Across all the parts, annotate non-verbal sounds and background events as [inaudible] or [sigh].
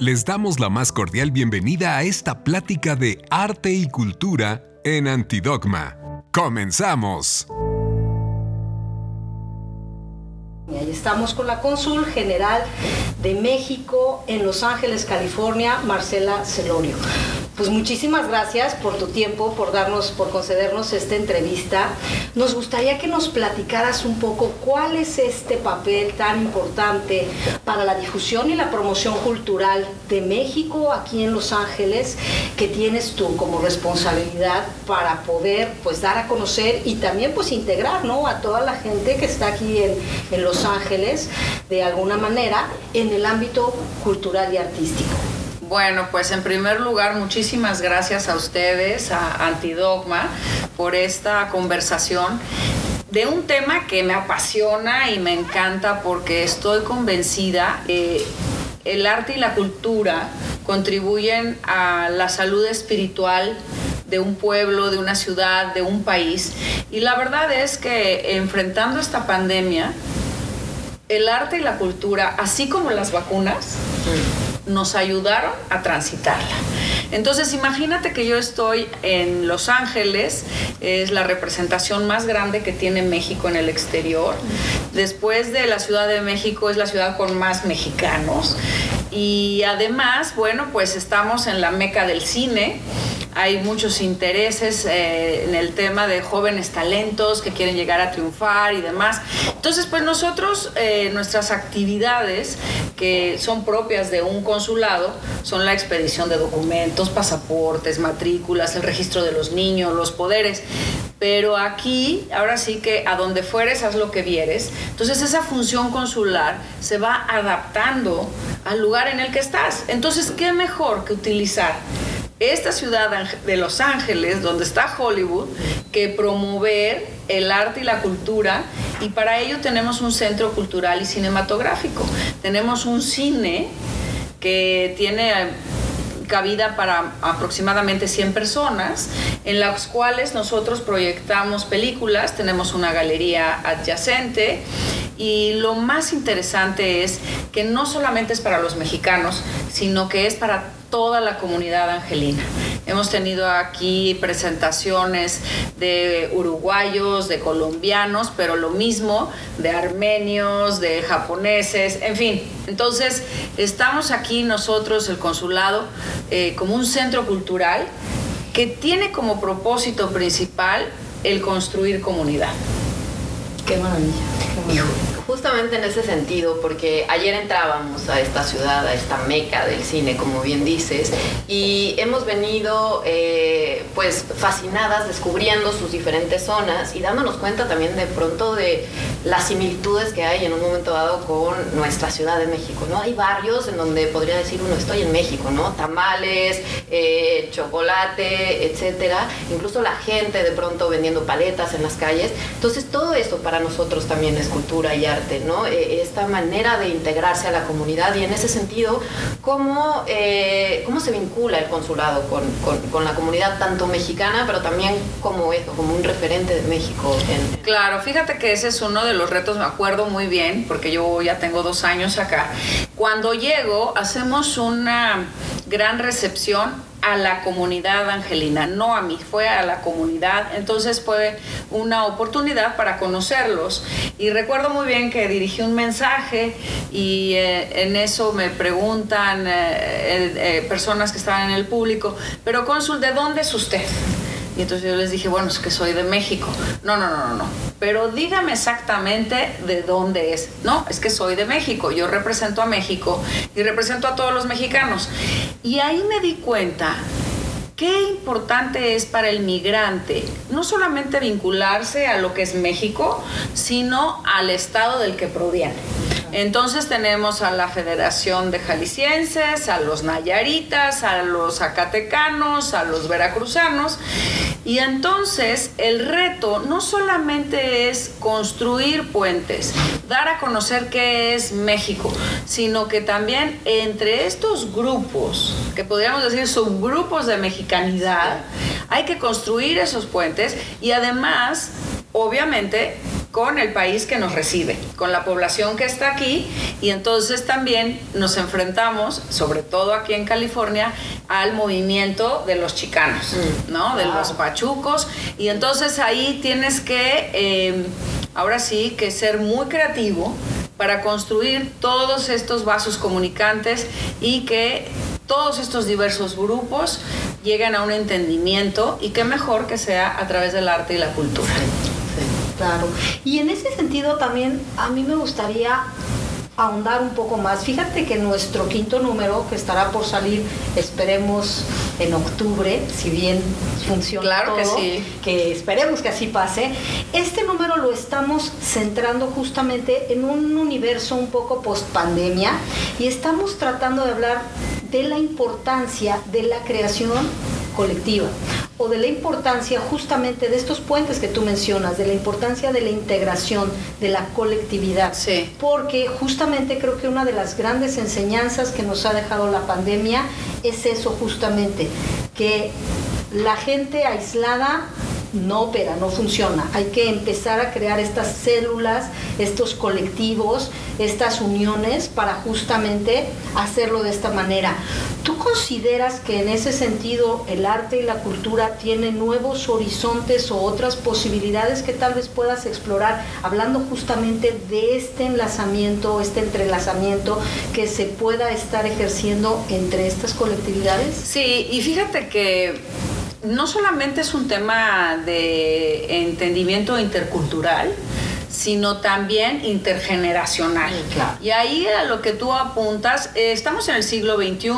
Les damos la más cordial bienvenida a esta plática de arte y cultura en Antidogma. ¡Comenzamos! Y ahí estamos con la cónsul general de México en Los Ángeles, California, Marcela Celorio. Pues muchísimas gracias por tu tiempo, por darnos, por concedernos esta entrevista. Nos gustaría que nos platicaras un poco cuál es este papel tan importante para la difusión y la promoción cultural de México aquí en Los Ángeles que tienes tú como responsabilidad para poder pues dar a conocer y también pues integrar ¿no? a toda la gente que está aquí en, en Los Ángeles de alguna manera en el ámbito cultural y artístico. Bueno, pues en primer lugar, muchísimas gracias a ustedes, a Antidogma, por esta conversación de un tema que me apasiona y me encanta porque estoy convencida que el arte y la cultura contribuyen a la salud espiritual de un pueblo, de una ciudad, de un país. Y la verdad es que enfrentando esta pandemia, el arte y la cultura, así como las vacunas, nos ayudaron a transitarla. Entonces imagínate que yo estoy en Los Ángeles, es la representación más grande que tiene México en el exterior. Después de la Ciudad de México es la ciudad con más mexicanos. Y además, bueno, pues estamos en la meca del cine hay muchos intereses eh, en el tema de jóvenes talentos que quieren llegar a triunfar y demás. Entonces, pues nosotros, eh, nuestras actividades que son propias de un consulado son la expedición de documentos, pasaportes, matrículas, el registro de los niños, los poderes. Pero aquí, ahora sí que a donde fueres, haz lo que vieres. Entonces esa función consular se va adaptando al lugar en el que estás. Entonces, ¿qué mejor que utilizar esta ciudad de Los Ángeles, donde está Hollywood, que promover el arte y la cultura y para ello tenemos un centro cultural y cinematográfico. Tenemos un cine que tiene cabida para aproximadamente 100 personas, en las cuales nosotros proyectamos películas, tenemos una galería adyacente y lo más interesante es que no solamente es para los mexicanos, sino que es para toda la comunidad angelina. Hemos tenido aquí presentaciones de uruguayos, de colombianos, pero lo mismo de armenios, de japoneses, en fin. Entonces, estamos aquí nosotros, el consulado, eh, como un centro cultural que tiene como propósito principal el construir comunidad. Qué maravilla. Qué justamente en ese sentido, porque ayer entrábamos a esta ciudad, a esta meca del cine, como bien dices, y hemos venido eh, pues fascinadas descubriendo sus diferentes zonas y dándonos cuenta también de pronto de las similitudes que hay en un momento dado con nuestra Ciudad de México, ¿no? Hay barrios en donde podría decir uno, estoy en México, ¿no? Tamales, eh, chocolate, etcétera, incluso la gente de pronto vendiendo paletas en las calles. Entonces todo eso para nosotros también es cultura y arte ¿no? Eh, esta manera de integrarse a la comunidad y en ese sentido, ¿cómo, eh, cómo se vincula el consulado con, con, la comunidad tanto mexicana, pero también como esto, como un referente de México? Claro, fíjate que ese es uno de los retos, me acuerdo muy bien, porque yo ya tengo dos años acá. Cuando llego, hacemos una gran recepción a la comunidad angelina, no a mí, fue a la comunidad. Entonces fue una oportunidad para conocerlos. Y recuerdo muy bien que dirigí un mensaje y eh, en eso me preguntan eh, eh, personas que estaban en el público, pero cónsul, ¿de dónde es usted? Y entonces yo les dije, bueno, es que soy de México. No, no, no, no, no. Pero dígame exactamente de dónde es. No, es que soy de México. Yo represento a México y represento a todos los mexicanos. Y ahí me di cuenta qué importante es para el migrante no solamente vincularse a lo que es México, sino al estado del que proviene. Entonces tenemos a la Federación de Jaliscienses, a los Nayaritas, a los Zacatecanos, a los Veracruzanos. Y entonces el reto no solamente es construir puentes, dar a conocer qué es México, sino que también entre estos grupos, que podríamos decir subgrupos de mexicanidad, hay que construir esos puentes y además, obviamente, con el país que nos recibe, con la población que está aquí y entonces también nos enfrentamos, sobre todo aquí en California, al movimiento de los chicanos, mm. ¿no? De los pachucos y entonces ahí tienes que, eh, ahora sí, que ser muy creativo para construir todos estos vasos comunicantes y que todos estos diversos grupos lleguen a un entendimiento y qué mejor que sea a través del arte y la cultura. Claro. Y en ese sentido también a mí me gustaría ahondar un poco más. Fíjate que nuestro quinto número, que estará por salir, esperemos en octubre, si bien funciona claro todo, que sí. que esperemos que así pase, este número lo estamos centrando justamente en un universo un poco post pandemia y estamos tratando de hablar de la importancia de la creación colectiva o de la importancia justamente de estos puentes que tú mencionas, de la importancia de la integración, de la colectividad. Sí. Porque justamente creo que una de las grandes enseñanzas que nos ha dejado la pandemia es eso justamente, que la gente aislada no opera, no funciona. Hay que empezar a crear estas células, estos colectivos, estas uniones para justamente hacerlo de esta manera. ¿Tú consideras que en ese sentido el arte y la cultura tienen nuevos horizontes o otras posibilidades que tal vez puedas explorar, hablando justamente de este enlazamiento, este entrelazamiento que se pueda estar ejerciendo entre estas colectividades? Sí, y fíjate que no solamente es un tema de entendimiento intercultural, sino también intergeneracional. Y ahí a lo que tú apuntas, eh, estamos en el siglo XXI,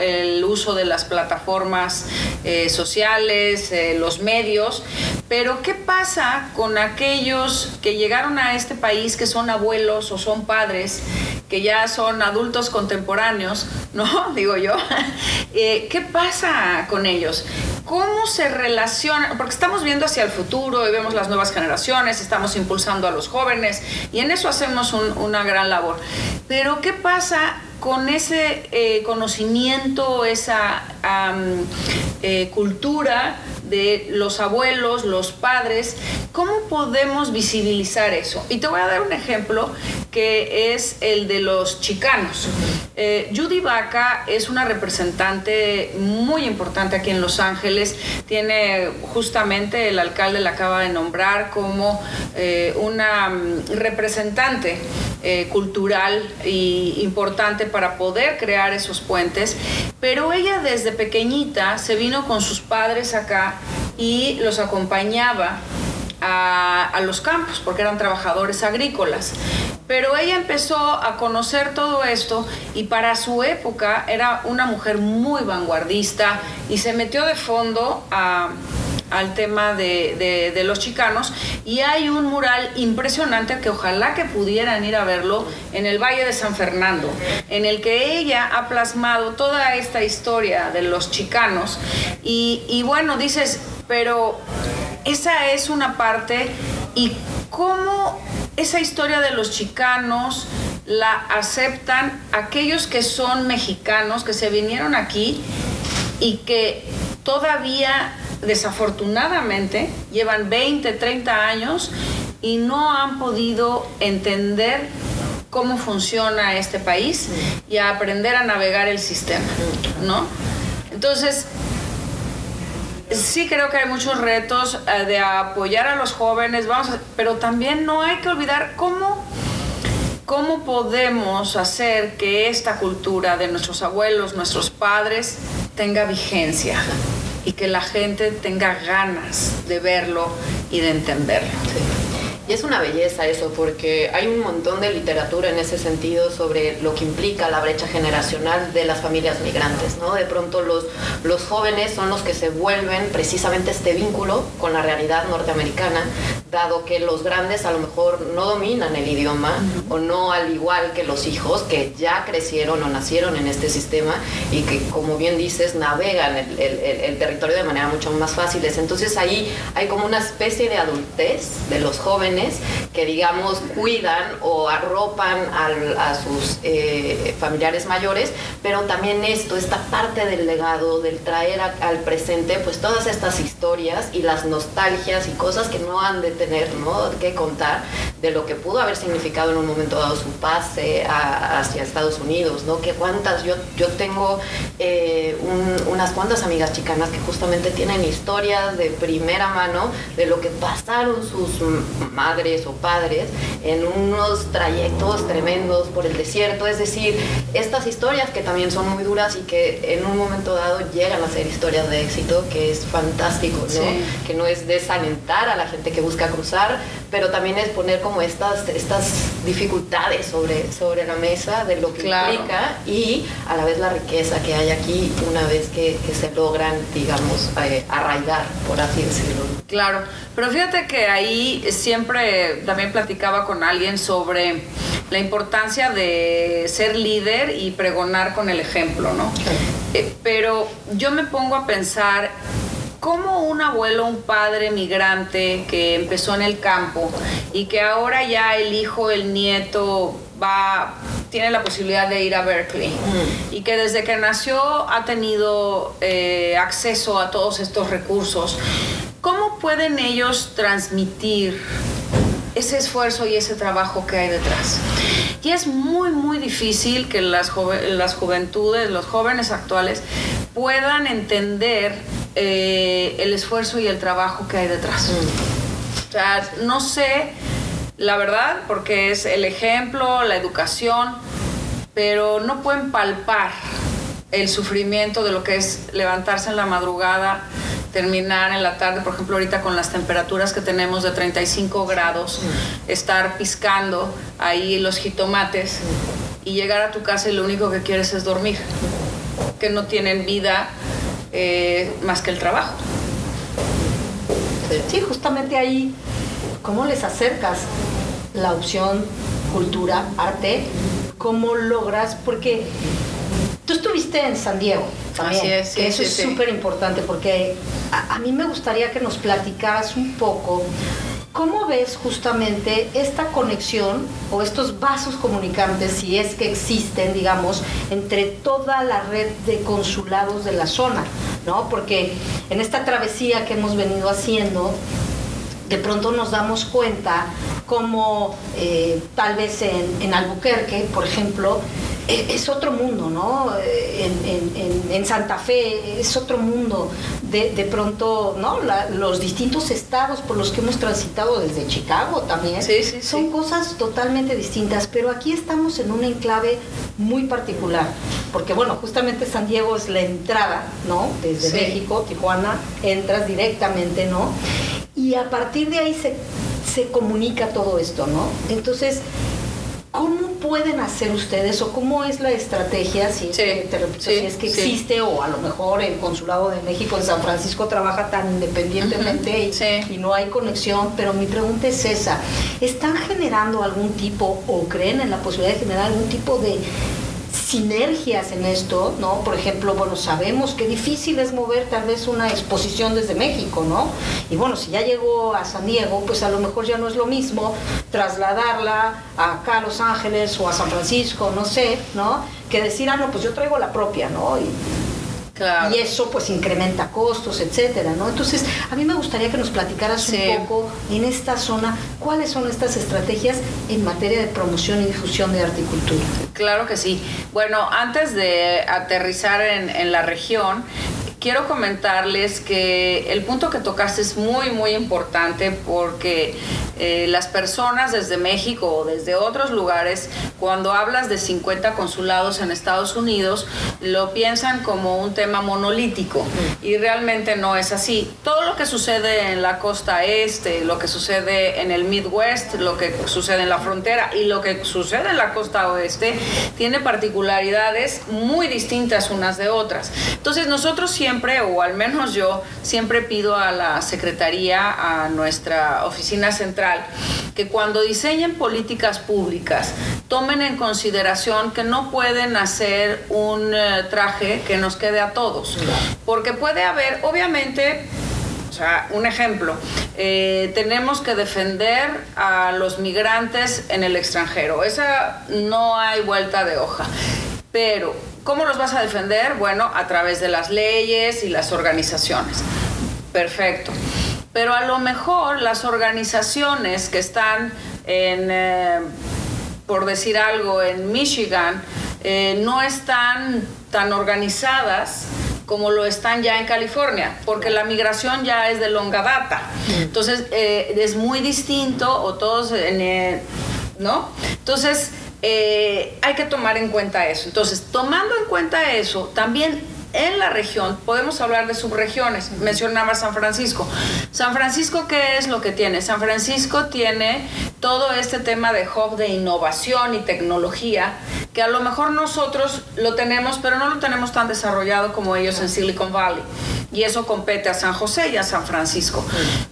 el uso de las plataformas eh, sociales, eh, los medios, pero ¿qué pasa con aquellos que llegaron a este país que son abuelos o son padres, que ya son adultos contemporáneos, ¿no? [laughs] Digo yo. [laughs] ¿Qué pasa con ellos? ¿Cómo se relaciona? Porque estamos viendo hacia el futuro y vemos las nuevas generaciones, estamos impulsando a los jóvenes y en eso hacemos una gran labor. Pero ¿qué pasa con ese eh, conocimiento, esa eh, cultura de los abuelos, los padres, ¿cómo podemos visibilizar eso? Y te voy a dar un ejemplo que es el de los chicanos. Eh, Judy Vaca es una representante muy importante aquí en Los Ángeles. Tiene justamente el alcalde la acaba de nombrar como eh, una mm, representante cultural y importante para poder crear esos puentes. Pero ella desde pequeñita se vino con sus padres acá y los acompañaba a, los campos porque eran trabajadores agrícolas. Pero ella empezó a conocer todo esto y para su época era una mujer muy vanguardista y se metió de fondo al tema de, de, los chicanos y hay un mural impresionante que ojalá que pudieran ir a verlo en el Valle de San Fernando, en el que ella ha plasmado toda esta historia de los chicanos. Y, y bueno, dices, pero esa es una parte y cómo esa historia de los chicanos la aceptan aquellos que son mexicanos, que se vinieron aquí y que todavía desafortunadamente llevan 20, 30 años y no han podido entender cómo funciona este país y aprender a navegar el sistema, ¿no? Entonces, sí creo que hay muchos retos eh, de apoyar a los jóvenes, vamos pero también no hay que olvidar cómo, cómo podemos hacer que esta cultura de nuestros abuelos, nuestros padres, tenga vigencia y que la gente tenga ganas de verlo y de entenderlo. Y es una belleza eso, porque hay un montón de literatura en ese sentido sobre lo que implica la brecha generacional de las familias migrantes, ¿no? De pronto los, los jóvenes son los que se vuelven precisamente este vínculo con la realidad norteamericana, dado que los grandes a lo mejor no dominan el idioma o no al igual que los hijos que ya crecieron o nacieron en este sistema y que, como bien dices, navegan el, el territorio de manera mucho más fácil. Entonces ahí hay como una especie de adultez de los jóvenes que, digamos, cuidan o arropan a sus eh, familiares mayores, pero también esto, esta parte del legado, del traer al presente, pues todas estas historias y las nostalgias y cosas que no han de tener, ¿no? Que contar de lo que pudo haber significado en un momento dado su pase hacia Estados Unidos, ¿no? Que cuántas, yo, yo tengo eh, unas cuantas amigas chicanas que justamente tienen historias de primera mano de lo que pasaron sus madres o padres en unos trayectos tremendos por el desierto, es decir, estas historias que también son muy duras y que en un momento dado llegan a ser historias de éxito, que es fantástico, ¿no? Que no es desalentar a la gente que busca cruzar, pero también es poner como estas, estas dificultades sobre, sobre la mesa de lo que implica y a la vez la riqueza que hay aquí una vez que, se logran, digamos, eh, arraigar, por así decirlo. Claro, pero fíjate que ahí siempre también platicaba con alguien sobre la importancia de ser líder y pregonar con el ejemplo, ¿no? Eh, pero yo me pongo a pensar cómo un abuelo, un padre migrante que empezó en el campo y que ahora ya el hijo, el nieto va tiene la posibilidad de ir a Berkeley mm. y que desde que nació ha tenido eh, acceso a todos estos recursos. ¿Cómo pueden ellos transmitir ese esfuerzo y ese trabajo que hay detrás? Y es muy, muy difícil que las, las juventudes, los jóvenes actuales puedan entender eh, el esfuerzo y el trabajo que hay detrás. Mm. O sea, no sé, la verdad, porque es el ejemplo, la educación, pero no pueden palpar el sufrimiento de lo que es levantarse en la madrugada, terminar en la tarde, por ejemplo, ahorita con las temperaturas que tenemos de 35 grados, mm. estar piscando ahí los jitomates y llegar a tu casa y lo único que quieres es dormir, que no tienen vida eh, más que el trabajo. Sí, justamente ahí, ¿cómo les acercas la opción cultura, arte? ¿Cómo logras? Porque tú estuviste en San Diego también, es, que eso es súper importante porque a, a mí me gustaría que nos platicaras un poco ¿Cómo ves justamente esta conexión o estos vasos comunicantes, si es que existen, digamos, entre toda la red de consulados de la zona? ¿no? Porque en esta travesía que hemos venido haciendo, de pronto nos damos cuenta como eh, tal vez en, en Albuquerque, por ejemplo, e, es otro mundo, ¿no? En, Santa Fe es otro mundo. De, pronto, ¿no? los distintos estados por los que hemos transitado desde Chicago también son cosas totalmente distintas, pero aquí estamos en un enclave muy particular, porque bueno, justamente San Diego es la entrada, ¿no? Desde México, Tijuana, entras directamente, ¿no? Y a partir de ahí se, se comunica todo esto, ¿no? Entonces, ¿Cómo pueden hacer ustedes o cómo es la estrategia si es, que, es que existe o a lo mejor el Consulado de México en San Francisco trabaja tan independientemente y, no hay conexión? Pero mi pregunta es esa, ¿están generando algún tipo o creen en la posibilidad de generar algún tipo de sinergias en esto, ¿no? Por ejemplo, bueno, sabemos que difícil es mover tal vez una exposición desde México, ¿no? Y bueno, si ya llegó a San Diego, pues a lo mejor ya no es lo mismo trasladarla acá a Los Ángeles o a San Francisco, no sé, ¿no? Que decir, ah, no, pues yo traigo la propia, ¿no? Y, y eso pues incrementa costos, etcétera, ¿no? Entonces, a mí me gustaría que nos platicaras un poco en esta zona cuáles son estas estrategias en materia de promoción y difusión de cultura. Claro que sí. Bueno, antes de aterrizar en, en la región, quiero comentarles que el punto que tocaste es muy, muy importante porque eh, las personas desde México o desde otros lugares, cuando hablas de 50 consulados en Estados Unidos, lo piensan como un tema monolítico y realmente no es así. Todo lo que sucede en la costa este, lo que sucede en el Midwest, lo que sucede en la frontera y lo que sucede en la costa oeste, tiene particularidades muy distintas unas de otras. Entonces nosotros siempre o al menos yo, siempre pido a la Secretaría, a nuestra oficina central, que cuando diseñen políticas públicas tomen en consideración que no pueden hacer un eh, traje que nos quede a todos. Porque puede haber, obviamente, o sea, un ejemplo, eh, tenemos que defender a los migrantes en el extranjero. Esa no hay vuelta de hoja. Pero ¿Cómo los vas a defender? Bueno, a través de las leyes y las organizaciones. Perfecto. Pero a lo mejor las organizaciones que están en, eh, por decir algo, en Michigan, eh, no están tan organizadas como lo están ya en California, porque la migración ya es de longa data. Entonces, eh, es muy distinto, o todos, ¿no? Entonces, hay que tomar en cuenta eso. Entonces, tomando en cuenta eso, también en la región podemos hablar de subregiones. Mencionaba San Francisco. San Francisco, ¿qué es lo que tiene? San Francisco tiene todo este tema de hub de innovación y tecnología, que a lo mejor nosotros lo tenemos, pero no lo tenemos tan desarrollado como ellos en Silicon Valley. Y eso compete a San José y a San Francisco.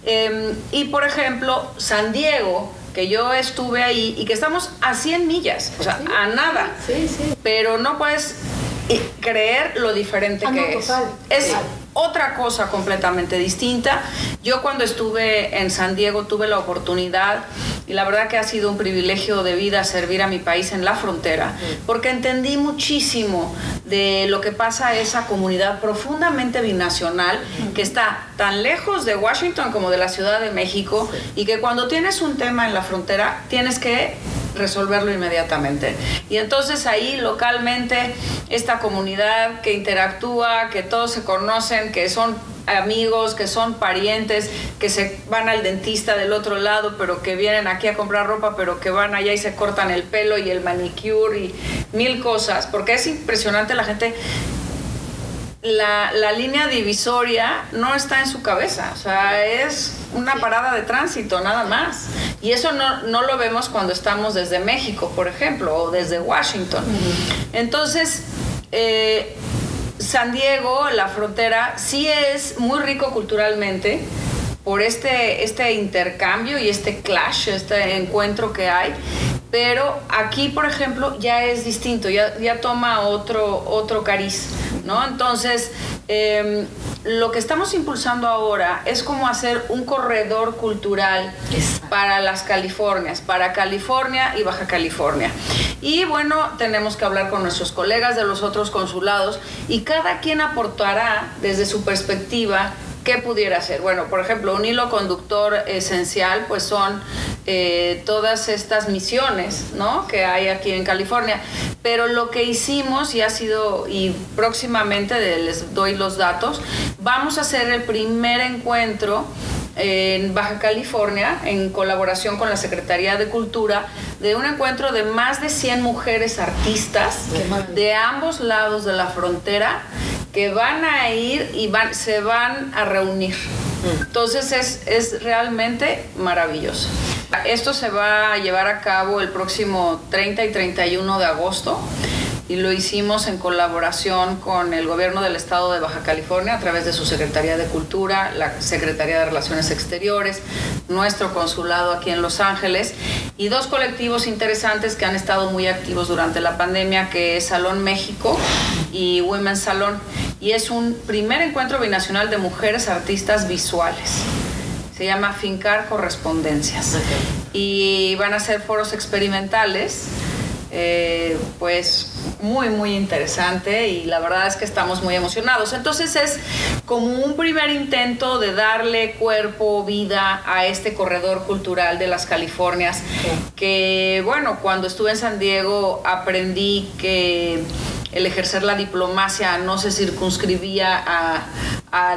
Em, y por ejemplo, San Diego, que yo estuve ahí y que estamos a 100 millas, o sea, a nada. Sí, sí. Pero no puedes creer lo diferente ah, que es. es otra cosa completamente distinta. Yo cuando estuve en San Diego tuve la oportunidad y la verdad que ha sido un privilegio de vida servir a mi país en la frontera, porque entendí muchísimo de lo que pasa a esa comunidad profundamente binacional que está tan lejos de Washington como de la Ciudad de México y que cuando tienes un tema en la frontera tienes que resolverlo inmediatamente. Y entonces ahí localmente esta comunidad que interactúa, que todos se conocen, que son amigos, que son parientes, que se van al dentista del otro lado, pero que vienen aquí a comprar ropa, pero que van allá y se cortan el pelo y el manicure y mil cosas, porque es impresionante la gente la, la, línea divisoria no está en su cabeza, o sea, es una parada de tránsito nada más. Y eso no, no lo vemos cuando estamos desde México, por ejemplo, o desde Washington. Entonces, eh, San Diego, la frontera, sí es muy rico culturalmente por este, este intercambio y este clash, este encuentro que hay. Pero aquí, por ejemplo, ya es distinto, ya, ya toma otro, otro cariz, ¿no? Entonces, em, lo que estamos impulsando ahora es como hacer un corredor cultural para las Californias, para California y Baja California. Y bueno, tenemos que hablar con nuestros colegas de los otros consulados y cada quien aportará desde su perspectiva ¿Qué pudiera ser? Bueno, por ejemplo, un hilo conductor esencial pues son eh, todas estas misiones ¿no? que hay aquí en California. Pero lo que hicimos y ha sido, y próximamente les doy los datos, vamos a hacer el primer encuentro en Baja California, en colaboración con la Secretaría de Cultura, de un encuentro de más de 100 mujeres artistas de ambos lados de la frontera que van a ir y van, se van a reunir. Entonces es, es realmente maravilloso. Esto se va a llevar a cabo el próximo 30 y 31 de agosto y lo hicimos en colaboración con el gobierno del estado de Baja California a través de su Secretaría de Cultura, la Secretaría de Relaciones Exteriores, nuestro consulado aquí en Los Ángeles y dos colectivos interesantes que han estado muy activos durante la pandemia, que es Salón México y Women's Salón. Y es un primer encuentro binacional de mujeres artistas visuales. Se llama Fincar Correspondencias. Y van a ser foros experimentales eh, pues muy, muy interesante y la verdad es que estamos muy emocionados. Entonces es como un primer intento de darle cuerpo, vida a este corredor cultural de las Californias, que bueno, cuando estuve en San Diego aprendí que el ejercer la diplomacia no se circunscribía a,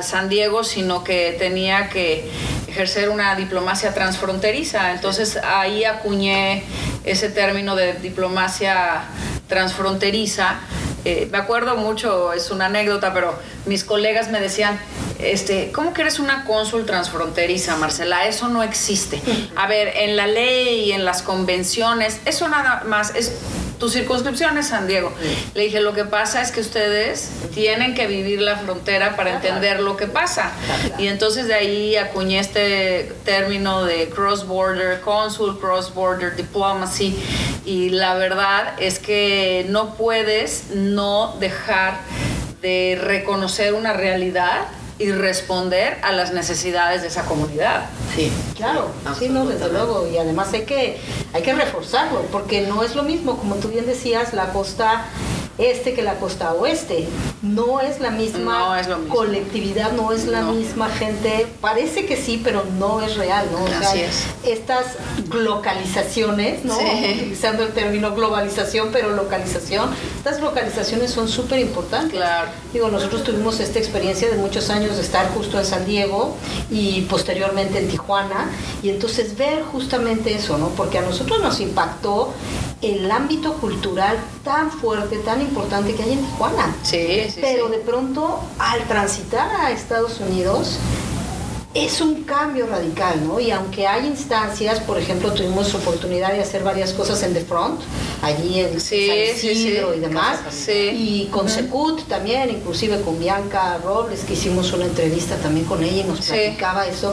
San Diego, sino que tenía que ejercer una diplomacia transfronteriza. Entonces ahí acuñé ese término de diplomacia transfronteriza. Eh, me acuerdo mucho, es una anécdota, pero mis colegas me decían, este, ¿cómo que eres una cónsul transfronteriza, Marcela? Eso no existe. A ver, en la ley y en las convenciones, eso nada más es tu circunscripción es San Diego. Le dije, lo que pasa es que ustedes tienen que vivir la frontera para entender lo que pasa. Y entonces de ahí acuñé este término de cross-border consul, cross-border diplomacy. Y la verdad es que no puedes no dejar de reconocer una realidad y responder a las necesidades de esa comunidad. Sí, claro, sí, no, desde luego. Y además hay que, hay que reforzarlo, porque no es lo mismo, como tú bien decías, la costa este que la costa oeste. No es la misma colectividad, no es la misma gente. Parece que sí, pero no es real, ¿no? Así es. Estas localizaciones, ¿no? Utilizando el término globalización, pero localización. Estas localizaciones son súper importantes. Claro. Digo, nosotros tuvimos esta experiencia de muchos años de estar justo en San Diego y posteriormente en Tijuana. Y entonces ver justamente eso, ¿no? Porque a nosotros nos impactó el ámbito cultural tan fuerte, tan importante que hay en Tijuana. Sí, sí. Pero de pronto, al transitar a Estados Unidos, es un cambio radical, ¿no? Y aunque hay instancias, por ejemplo, tuvimos oportunidad de hacer varias cosas en The Front, allí en sí, San Isidro y demás, y con Secut también, inclusive con Bianca Robles, que hicimos una entrevista también con ella y nos platicaba eso,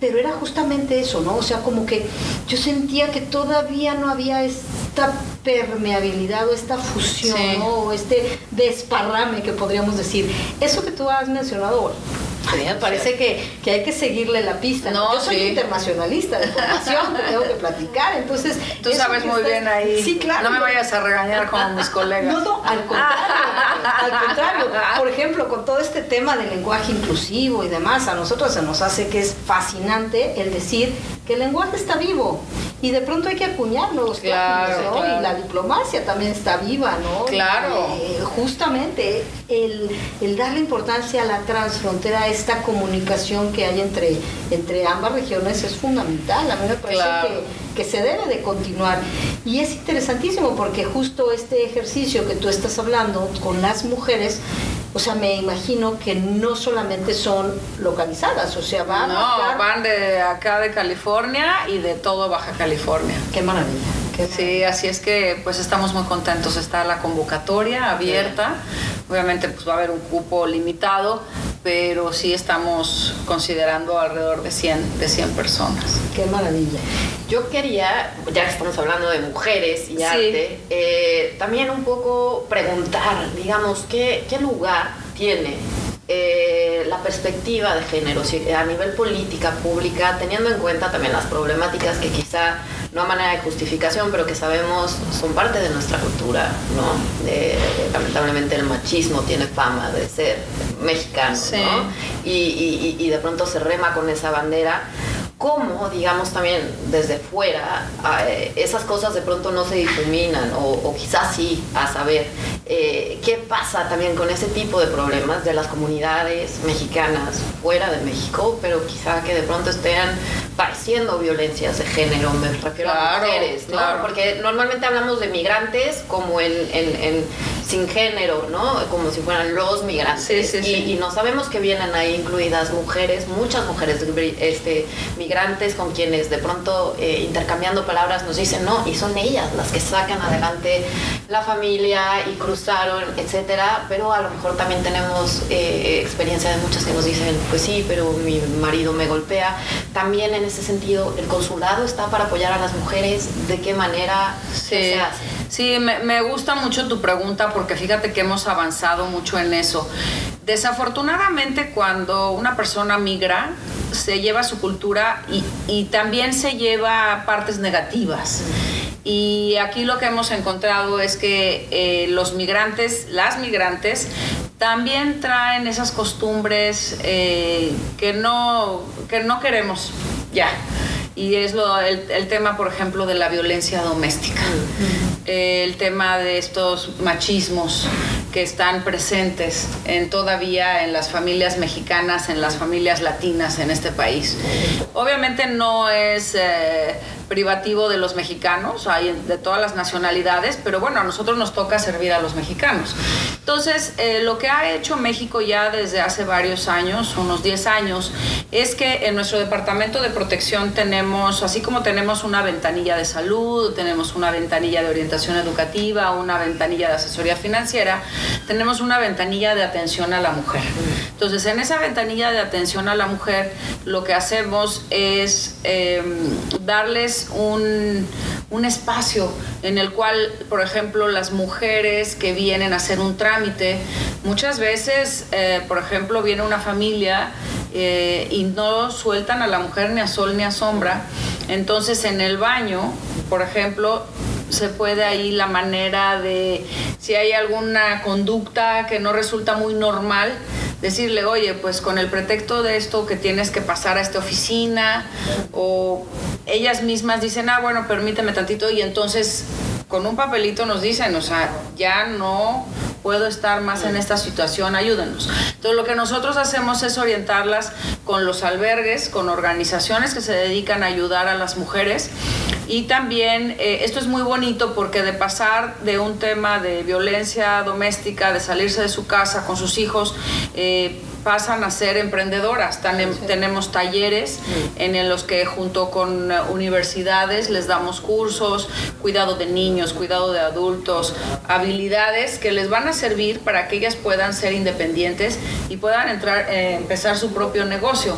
pero era justamente eso, ¿no? O sea, como que yo sentía que todavía no había esta permeabilidad o esta fusión, ¿no? O este desparrame que podríamos decir. Eso que tú has mencionado me [laughs] parece que, que, hay que seguirle la pista. No, Yo soy internacionalista de formación, [laughs] tengo que platicar, entonces... Tú sabes muy bien ahí. Sí, claro. No me vayas a regañar como mis colegas. [laughs] No, no, al contrario, al contrario. Por ejemplo, con todo este tema del lenguaje inclusivo y demás, a nosotros se nos hace que es fascinante el decir que el lenguaje está vivo y de pronto hay que acuñar nuevos claro, ¿no? Y la diplomacia también está viva, ¿no? Claro. Eh, justamente el, el, darle importancia a la transfrontera, esta comunicación que hay entre, entre ambas regiones es fundamental. A mí me parece que, que se debe de continuar. Y es interesantísimo porque justo este ejercicio que tú estás hablando con las mujeres, o sea, me imagino que no solamente son localizadas, o sea, van No, van de acá de California y de todo Baja California. Qué maravilla. Sí, así es que pues estamos muy contentos. Está la convocatoria abierta. Obviamente pues va a haber un cupo limitado, pero sí estamos considerando alrededor de 100, de 100 personas. Qué maravilla. Yo quería, ya que estamos hablando de mujeres y arte, eh, también un poco preguntar, digamos, ¿qué, qué lugar tiene eh, la perspectiva de género a nivel política pública, teniendo en cuenta también las problemáticas que quizá no a manera de justificación, pero que sabemos son parte de nuestra cultura, ¿no? lamentablemente el machismo tiene fama de ser mexicano, ¿no? Y, y, de pronto se rema con esa bandera cómo, digamos, también desde fuera eh, esas cosas de pronto no se difuminan o, quizás sí, a saber eh, qué pasa también con ese tipo de problemas de las comunidades mexicanas fuera de México, pero quizá que de pronto estén padeciendo violencias de género, me refiero a mujeres, ¿no? Porque normalmente hablamos de migrantes como en, en, sin género, ¿no? Como si fueran los migrantes. y, no sabemos que vienen ahí incluidas mujeres, muchas mujeres este, migrantes con quienes de pronto eh, intercambiando palabras nos dicen, no, y son ellas las que sacan adelante la familia y cruzaron, etcétera, pero a lo mejor también tenemos eh, experiencia de muchas que nos dicen, pues sí, pero mi marido me golpea. También en ese sentido, el consulado está para apoyar a las mujeres, ¿de qué manera se hace? Sí, me, me gusta mucho tu pregunta porque fíjate que hemos avanzado mucho en eso. Desafortunadamente cuando una persona migra, se lleva su cultura y, y también se lleva partes negativas. Y aquí lo que hemos encontrado es que eh, los migrantes, las migrantes, también traen esas costumbres eh, que, no, que no queremos ya. Y es lo, el, el, tema, por ejemplo, de la violencia doméstica. El tema de estos machismos que están presentes en todavía en las familias mexicanas, en las familias latinas en este país. Obviamente no es eh, privativo de los mexicanos, hay de todas las nacionalidades, pero bueno, a nosotros nos toca servir a los mexicanos. Entonces, eh, lo que ha hecho México ya desde hace varios años, unos 10 años, es que en nuestro departamento de protección tenemos, así como tenemos una ventanilla de salud, tenemos una ventanilla de orientación educativa, una ventanilla de asesoría financiera, tenemos una ventanilla de atención a la mujer. Entonces, en esa ventanilla de atención a la mujer, lo que hacemos es em, darles un, un espacio en el cual, por ejemplo, las mujeres que vienen a hacer un trámite, muchas veces, eh, por ejemplo, viene una familia eh, y no sueltan a la mujer ni a sol ni a sombra, entonces en el baño, por ejemplo, se puede ahí la manera de, si hay alguna conducta que no resulta muy normal, decirle, oye, pues con el pretexto de esto que tienes que pasar a esta oficina, o ellas mismas dicen, ah, bueno, permíteme tantito, y entonces con un papelito nos dicen, o sea, ya no puedo estar más en esta situación, ayúdenos. Entonces lo que nosotros hacemos es orientarlas con los albergues, con organizaciones que se dedican a ayudar a las mujeres. Y también eh, esto es muy bonito porque de pasar de un tema de violencia doméstica, de salirse de su casa con sus hijos, eh, pasan a ser emprendedoras. Tenemos talleres en los que junto con universidades les damos cursos, cuidado de niños, cuidado de adultos, habilidades que les van a servir para que ellas puedan ser independientes y puedan entrar, eh, empezar su propio negocio.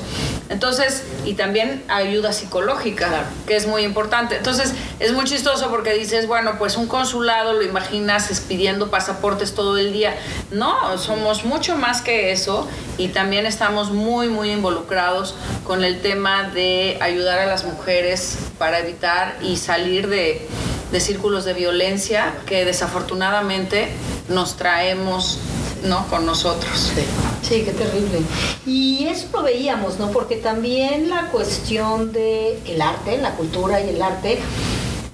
Entonces, y también ayuda psicológica, que es muy importante. Entonces, es muy chistoso porque dices, bueno, pues un consulado lo imaginas pidiendo pasaportes todo el día. No, somos mucho más que eso y también estamos muy, muy involucrados con el tema de ayudar a las mujeres para evitar y salir de, de círculos de violencia que desafortunadamente nos traemos ¿no? con nosotros. Sí. qué terrible. Y eso lo veíamos, ¿no? Porque también la cuestión del el arte, la cultura y el arte,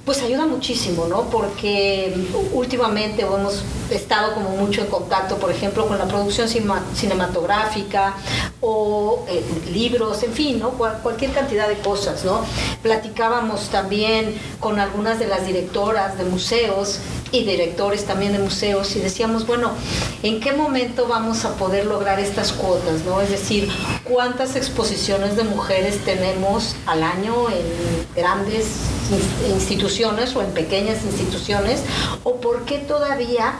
pues ayuda muchísimo, ¿no? Porque últimamente hemos estado como mucho en contacto, por ejemplo, con la producción cinematográfica o eh, libros, en fin, ¿no? cualquier cantidad de cosas, ¿no? Platicábamos también con algunas de las directoras de museos y directores también de museos y decíamos, bueno, ¿en qué momento vamos a poder lograr estas cuotas? ¿no? Es decir, ¿cuántas exposiciones de mujeres tenemos al año en grandes instituciones o en pequeñas instituciones? ¿O por qué todavía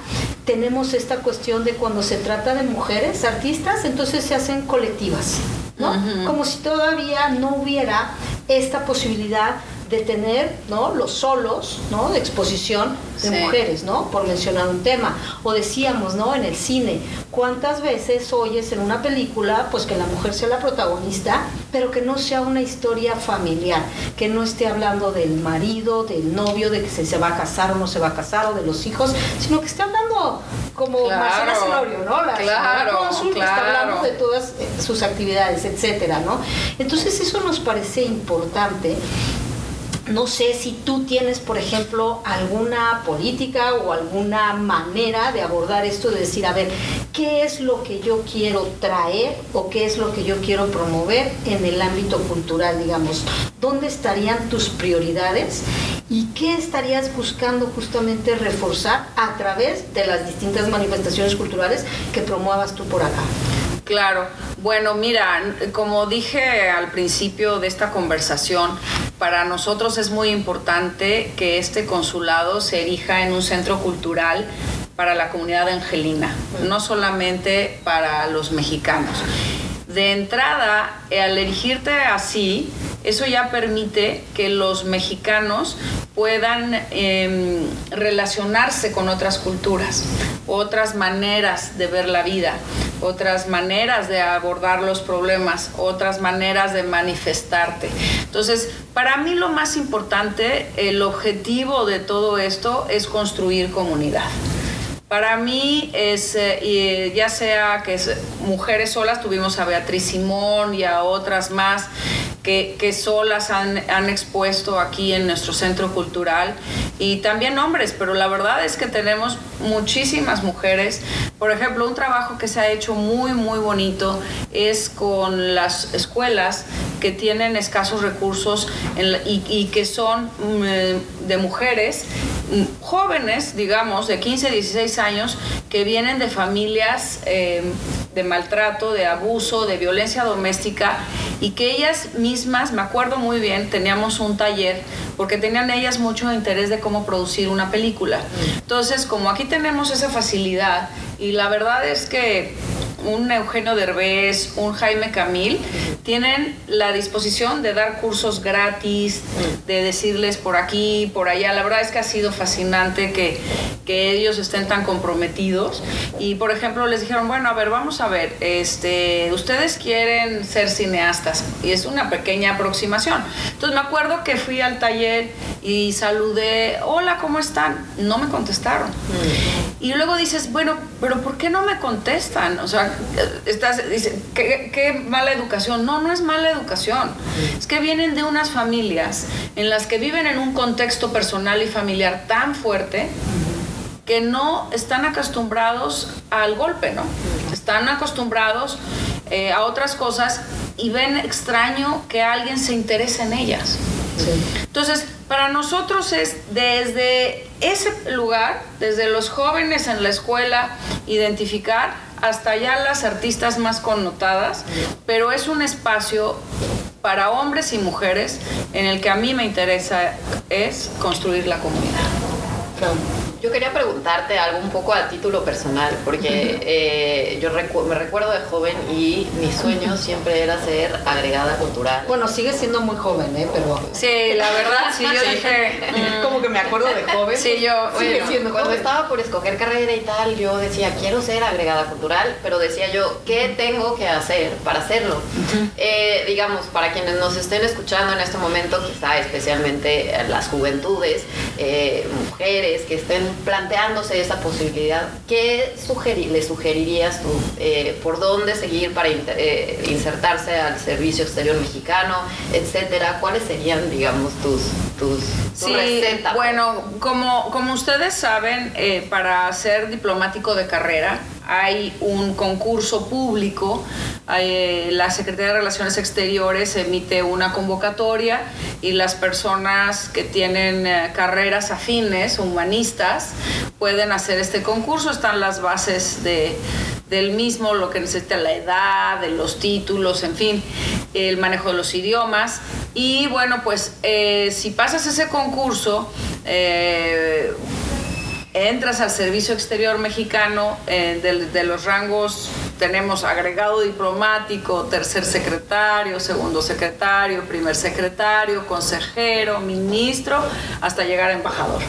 tenemos esta cuestión de cuando se trata de mujeres artistas, entonces se hacen colectivas? ¿no? Como si todavía no hubiera esta posibilidad de tener ¿no? los solos ¿no? de exposición de mujeres, ¿no? por mencionar un tema. O decíamos ¿no? en el cine, ¿cuántas veces oyes en una película pues que la mujer sea la protagonista, pero que no sea una historia familiar, que no esté hablando del marido, del novio, de que se, va a casar o no se va a casar, o de los hijos, sino que esté hablando como Marcela Celorio, ¿no? La, claro, que está hablando de todas eh, sus actividades, etcétera, ¿no? Entonces eso nos parece importante no sé si tú tienes, por ejemplo, alguna política o alguna manera de abordar esto, de decir, a ver, ¿qué es lo que yo quiero traer o qué es lo que yo quiero promover en el ámbito cultural, digamos? ¿Dónde estarían tus prioridades y qué estarías buscando justamente reforzar a través de las distintas manifestaciones culturales que promuevas tú por acá? Claro. Bueno, mira, como dije al principio de esta conversación, para nosotros es muy importante que este consulado se erija en un centro cultural para la comunidad angelina, no solamente para los mexicanos. De entrada, al erigirte así, eso ya permite que los mexicanos puedan em, relacionarse con otras culturas, otras maneras de ver la vida, otras maneras de abordar los problemas, otras maneras de manifestarte. Entonces, para mí lo más importante, el objetivo de todo esto es construir comunidad. Para mí es, eh, ya sea que es mujeres solas, tuvimos a Beatriz Simón y a otras más, que, solas han, han, expuesto aquí en nuestro centro cultural y también hombres, pero la verdad es que tenemos muchísimas mujeres. Por ejemplo, un trabajo que se ha hecho muy, muy bonito es con las escuelas que tienen escasos recursos y, y, que son mm, de mujeres mm, jóvenes, digamos, de 15, 16 años, que vienen de familias eh, de maltrato, de abuso, de violencia doméstica y que ellas mismas, me acuerdo muy bien, teníamos un taller porque tenían ellas mucho interés de cómo producir una película. Entonces, como aquí tenemos esa facilidad y la verdad es que un Eugenio Derbez, un Jaime Camil, tienen la disposición de dar cursos gratis, de decirles por aquí, por allá. La verdad es que ha sido fascinante que, que ellos estén tan comprometidos. Y por ejemplo, les dijeron, bueno, a ver, vamos a ver, este, ustedes quieren ser cineastas. Y es una pequeña aproximación. Entonces me acuerdo que fui al taller y saludé, hola, ¿cómo están? No me contestaron. Y luego dices, bueno, pero ¿por qué no me contestan? O sea, estás, dice, ¿qué, ¿qué, mala educación. No, no es mala educación. Es que vienen de unas familias en las que viven en un contexto personal y familiar tan fuerte que no están acostumbrados al golpe, ¿no? Están acostumbrados eh, a otras cosas y ven extraño que alguien se interese en ellas. Sí. Entonces, para nosotros es desde ese lugar, desde los jóvenes en la escuela, identificar hasta ya las artistas más connotadas, pero es un espacio para hombres y mujeres en el que a mí me interesa es construir la comunidad. Yo quería preguntarte algo un poco a título personal, porque eh, yo recu me recuerdo de joven y mi sueño siempre era ser agregada cultural. Bueno, sigue siendo muy joven, ¿eh? Pero... Sí, la verdad, sí, yo dije... Mm, como que me acuerdo de joven. Sí, yo... Bueno, siendo cuando joven. estaba por escoger carrera y tal, yo decía, quiero ser agregada cultural, pero decía yo, ¿qué tengo que hacer para hacerlo? Uh -huh. eh, digamos, para quienes nos estén escuchando en este momento, quizá especialmente las juventudes, eh, mujeres que estén planteándose esa posibilidad, ¿qué sugeri le sugerirías tú? Eh, ¿Por dónde seguir para eh, insertarse al servicio exterior mexicano, etcétera? ¿Cuáles serían, digamos, tus, tus, tu sí, receta? Bueno, como, como ustedes saben, eh, para ser diplomático de carrera hay un concurso público, la Secretaría de Relaciones Exteriores emite una convocatoria y las personas que tienen eh, carreras afines, humanistas, pueden hacer este concurso. Están las bases de, del mismo, lo que necesita la edad, de los títulos, en fin, el manejo de los idiomas. Y bueno, pues eh, si pasas ese concurso, eh, entras al Servicio Exterior Mexicano eh, de, los rangos, tenemos agregado diplomático, tercer secretario, segundo secretario, primer secretario, consejero, ministro, hasta llegar a embajador.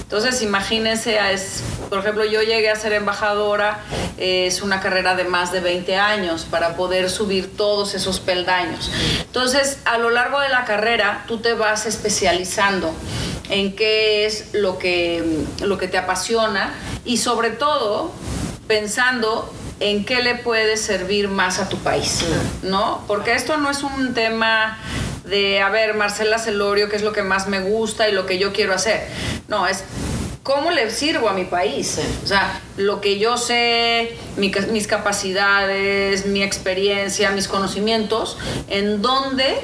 Entonces, imagínense, es, por ejemplo, yo llegué a ser embajadora, eh, es una carrera de más de 20 años para poder subir todos esos peldaños. Entonces, a lo largo de la carrera, tú te vas especializando en qué es lo que, lo que te apasiona y sobre todo pensando en qué le puede servir más a tu país, ¿no? Porque esto no es un tema de, a ver, Marcela Celorio, qué es lo que más me gusta y lo que yo quiero hacer. No, es cómo le sirvo a mi país. O sea, lo que yo sé, mi, mis capacidades, mi experiencia, mis conocimientos, en dónde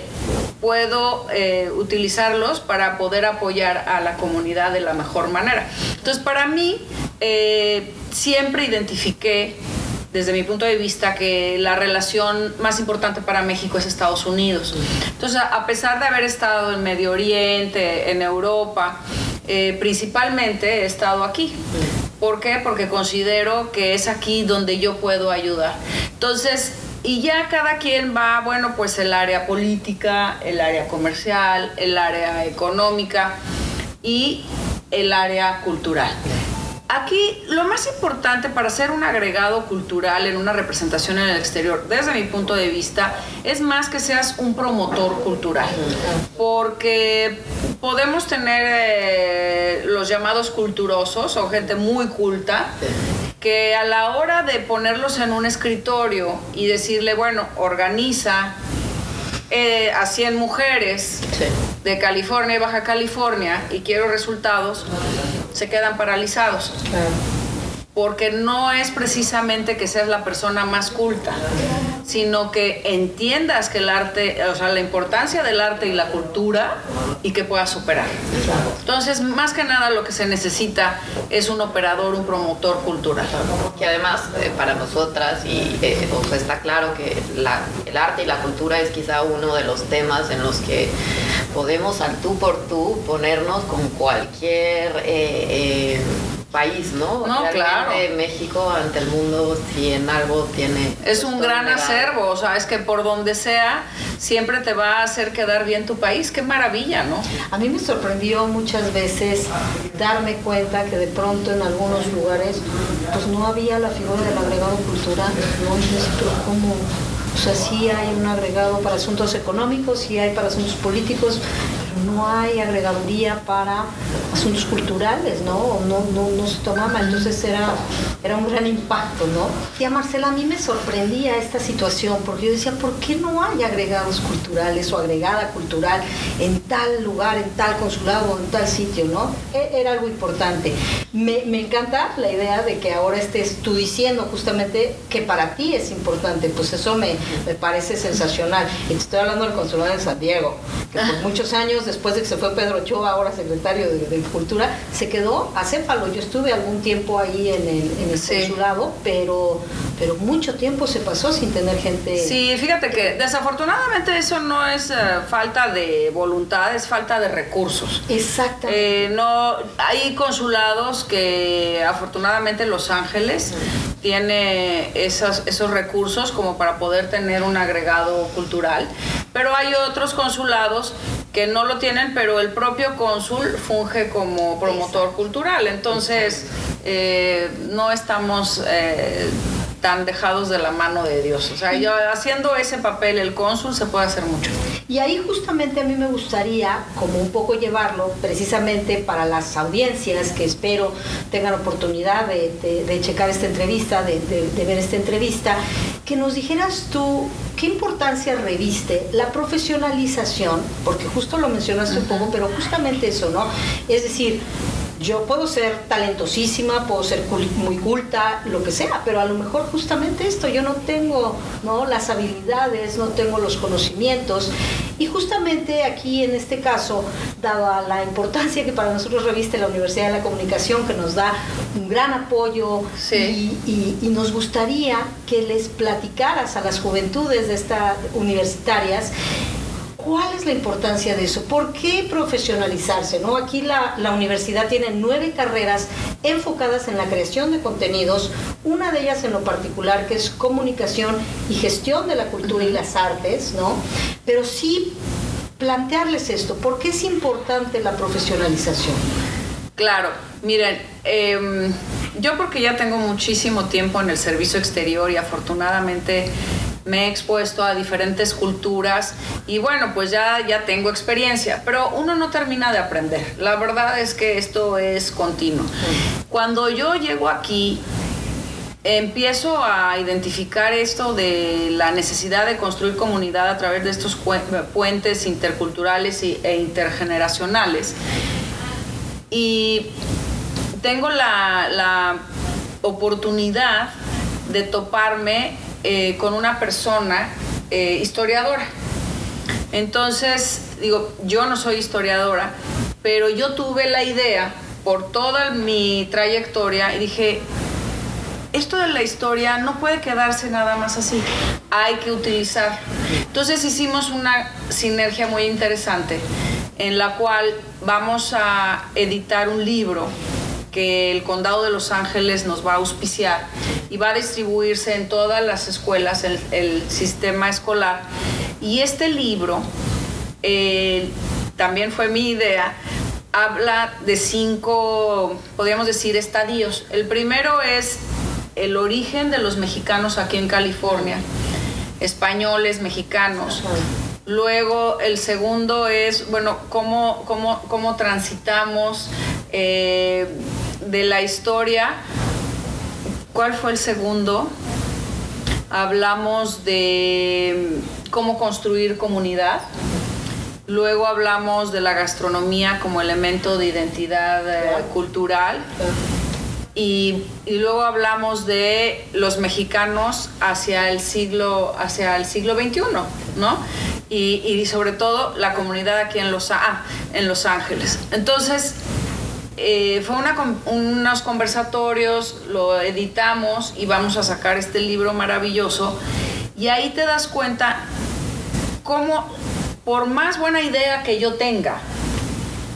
puedo eh, utilizarlos para poder apoyar a la comunidad de la mejor manera. Entonces, para mí, eh, siempre identifiqué desde mi punto de vista que la relación más importante para México es Estados Unidos. Entonces, a pesar de haber estado en Medio Oriente, en Europa, eh, principalmente he estado aquí. ¿Por qué? Porque considero que es aquí donde yo puedo ayudar. Entonces, y ya cada quien va, bueno, pues el área política, el área comercial, el área económica y el área cultural. Aquí lo más importante para ser un agregado cultural en una representación en el exterior, desde mi punto de vista, es más que seas un promotor cultural. Porque podemos tener eh, los llamados culturosos o gente muy culta que a la hora de ponerlos en un escritorio y decirle, bueno, organiza eh, a 100 mujeres sí. de California y Baja California y quiero resultados, se quedan paralizados. Claro. Porque no es precisamente que seas la persona más culta, sino que entiendas que el arte, o sea, la importancia del arte y la cultura y que puedas superar. Entonces, más que nada lo que se necesita es un operador, un promotor cultural. Que además, eh, para nosotras, y eh, está claro que el arte y la cultura es quizá uno de los temas en los que podemos al tú por tú ponernos con cualquier... Eh, país, ¿no? No, Realmente claro. México ante el mundo, si en algo tiene... Es un gran acervo, o sea, es que por donde sea, siempre te va a hacer quedar bien tu país. Qué maravilla, ¿no? A mí me sorprendió muchas veces darme cuenta que de pronto en algunos lugares pues no había la figura del agregado cultural, ¿no? Y ¿cómo? O sea, sí hay un agregado para asuntos económicos, sí hay para asuntos políticos, no hay agregaduría para asuntos culturales, ¿no? No, no, no se tomaba, entonces era, era un gran impacto, ¿no? Y a Marcela, a mí me sorprendía esta situación, porque yo decía, ¿por qué no hay agregados culturales o agregada cultural en tal lugar, en tal consulado o en tal sitio, ¿no? E- Era algo importante. Me, me encanta la idea de que ahora estés tú diciendo justamente que para ti es importante, pues eso me, me parece sensacional. Y te estoy hablando del consulado de San Diego, que por [laughs] muchos años, después de que se fue Pedro Ochoa, ahora secretario de, de Cultura, se quedó acéfalo. Yo estuve algún tiempo ahí en el, en el Sí. consulado, pero, pero mucho tiempo se pasó sin tener gente. Sí, fíjate que desafortunadamente eso no es eh, falta de voluntad, es falta de recursos. Exactamente. Eh, no, hay consulados que afortunadamente Los Ángeles tiene esos, esos recursos como para poder tener un agregado cultural, pero hay otros consulados que no lo tienen, pero el propio cónsul funge como promotor cultural, entonces eh, no estamos... eh, tan dejados de la mano de Dios. O sea, yo haciendo ese papel el cónsul se puede hacer mucho. Y ahí justamente a mí me gustaría como un poco llevarlo precisamente para las audiencias que espero tengan oportunidad de, de- de checar esta entrevista, de, de- de ver esta entrevista, que nos dijeras tú qué importancia reviste la profesionalización, porque justo lo mencionaste un poco, pero justamente eso, ¿no? Es decir, yo puedo ser talentosísima, puedo ser cul- muy culta, lo que sea, pero a lo mejor justamente esto, yo no tengo ¿no? las habilidades, no tengo los conocimientos. Y justamente aquí en este caso, dada la importancia que para nosotros reviste la Universidad de la Comunicación, que nos da un gran apoyo Sí. y, y- y nos gustaría que les platicaras a las juventudes de estas universitarias ¿Cuál es la importancia de eso? ¿Por qué profesionalizarse? ¿no? Aquí la, la universidad tiene nueve carreras enfocadas en la creación de contenidos, una de ellas en lo particular que es comunicación y gestión de la cultura y las artes, ¿no? Pero sí plantearles esto, ¿por qué es importante la profesionalización? Claro, miren, em, yo porque ya tengo muchísimo tiempo en el servicio exterior y afortunadamente me he expuesto a diferentes culturas y bueno, pues ya, ya tengo experiencia, pero uno no termina de aprender. La verdad es que esto es continuo. Cuando yo llego aquí, empiezo a identificar esto de la necesidad de construir comunidad a través de estos puentes interculturales e intergeneracionales. Y tengo la, la oportunidad de toparme eh, con una persona eh, historiadora. Entonces, digo, yo no soy historiadora, pero yo tuve la idea por toda mi trayectoria y dije, esto de la historia no puede quedarse nada más así, hay que utilizar. Entonces hicimos una sinergia muy interesante en la cual vamos a editar un libro que el condado de Los Ángeles nos va a auspiciar y va a distribuirse en todas las escuelas, el, el sistema escolar. Y este libro, eh, también fue mi idea, habla de cinco, podríamos decir, estadios. El primero es el origen de los mexicanos aquí en California, españoles, mexicanos. Luego el segundo es, bueno, cómo, cómo, cómo transitamos eh, de la historia. ¿Cuál fue el segundo? Hablamos de cómo construir comunidad. Luego hablamos de la gastronomía como elemento de identidad eh, cultural. Y, y luego hablamos de los mexicanos hacia el siglo, hacia el siglo XXI, ¿no? Y, y sobre todo la comunidad aquí en Los, ah, en los Ángeles. Entonces, eh, fue una, unos conversatorios, lo editamos y vamos a sacar este libro maravilloso. Y ahí te das cuenta cómo, por más buena idea que yo tenga,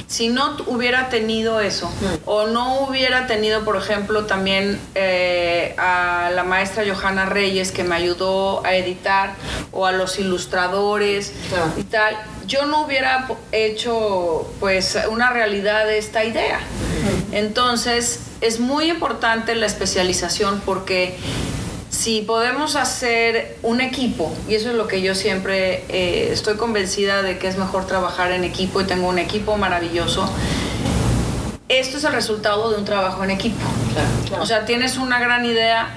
si no hubiera tenido eso, o no hubiera tenido, por ejemplo, también eh, a la maestra Johanna Reyes que me ayudó a editar, o a los ilustradores y tal, yo no hubiera hecho pues una realidad de esta idea. Entonces, es muy importante la especialización porque si podemos hacer un equipo, y eso es lo que yo siempre eh, estoy convencida de que es mejor trabajar en equipo y tengo un equipo maravilloso, esto es el resultado de un trabajo en equipo. O sea, tienes una gran idea,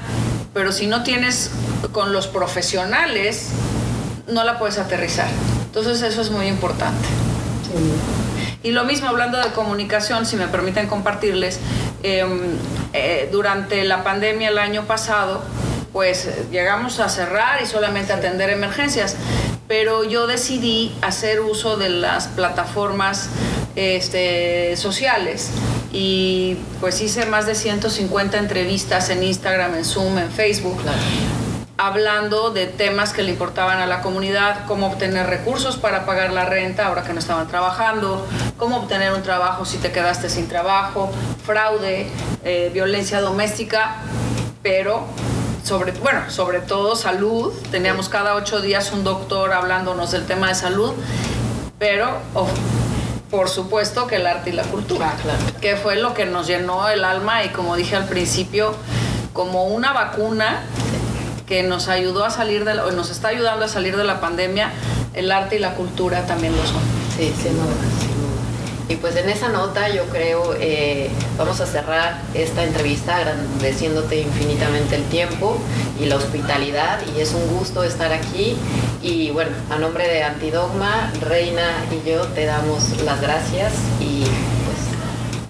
pero si no tienes con los profesionales, no la puedes aterrizar. Entonces eso es muy importante. Y lo mismo hablando de comunicación, si me permiten compartirles, em, eh, durante la pandemia el año pasado, pues llegamos a cerrar y solamente atender emergencias, pero yo decidí hacer uso de las plataformas este, sociales. Y pues hice más de 150 entrevistas en Instagram, en Zoom, en Facebook hablando de temas que le importaban a la comunidad, cómo obtener recursos para pagar la renta ahora que no estaban trabajando, cómo obtener un trabajo si te quedaste sin trabajo, fraude, eh, violencia doméstica, pero sobre, bueno, sobre todo salud. Teníamos cada ocho días un doctor hablándonos del tema de salud, pero por supuesto que el arte y la cultura, ah, que fue lo que nos llenó el alma y como dije al principio, como una vacuna que nos ayudó a salir de la, nos está ayudando a salir de la pandemia, el arte y la cultura también lo son. Sí, sin duda, Y pues en esa nota yo creo eh, vamos a cerrar esta entrevista agradeciéndote infinitamente el tiempo y la hospitalidad y es un gusto estar aquí y bueno, a nombre de Antidogma, Reina y yo te damos las gracias y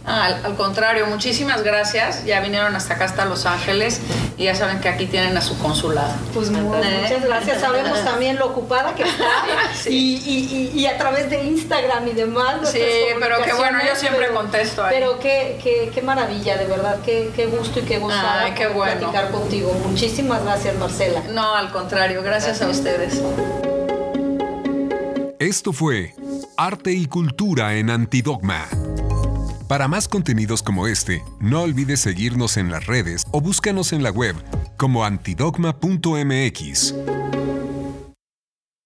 Ah, al, contrario, muchísimas gracias. Ya vinieron hasta acá, hasta Los Ángeles, y ya saben que aquí tienen a su consulado. Pues muchas gracias. Sabemos también lo ocupada que está [laughs] y, a través de Instagram y demás. Sí, pero qué bueno, yo siempre contesto ahí. Pero qué, qué, maravilla, de verdad, qué, qué gusto y qué Ay, qué bueno. platicar contigo. Muchísimas gracias, Marcela. No, al contrario, gracias a ustedes. Esto fue Arte y Cultura en Antidogma. Para más contenidos como este, no olvides seguirnos en las redes o búscanos en la web como antidogma.mx.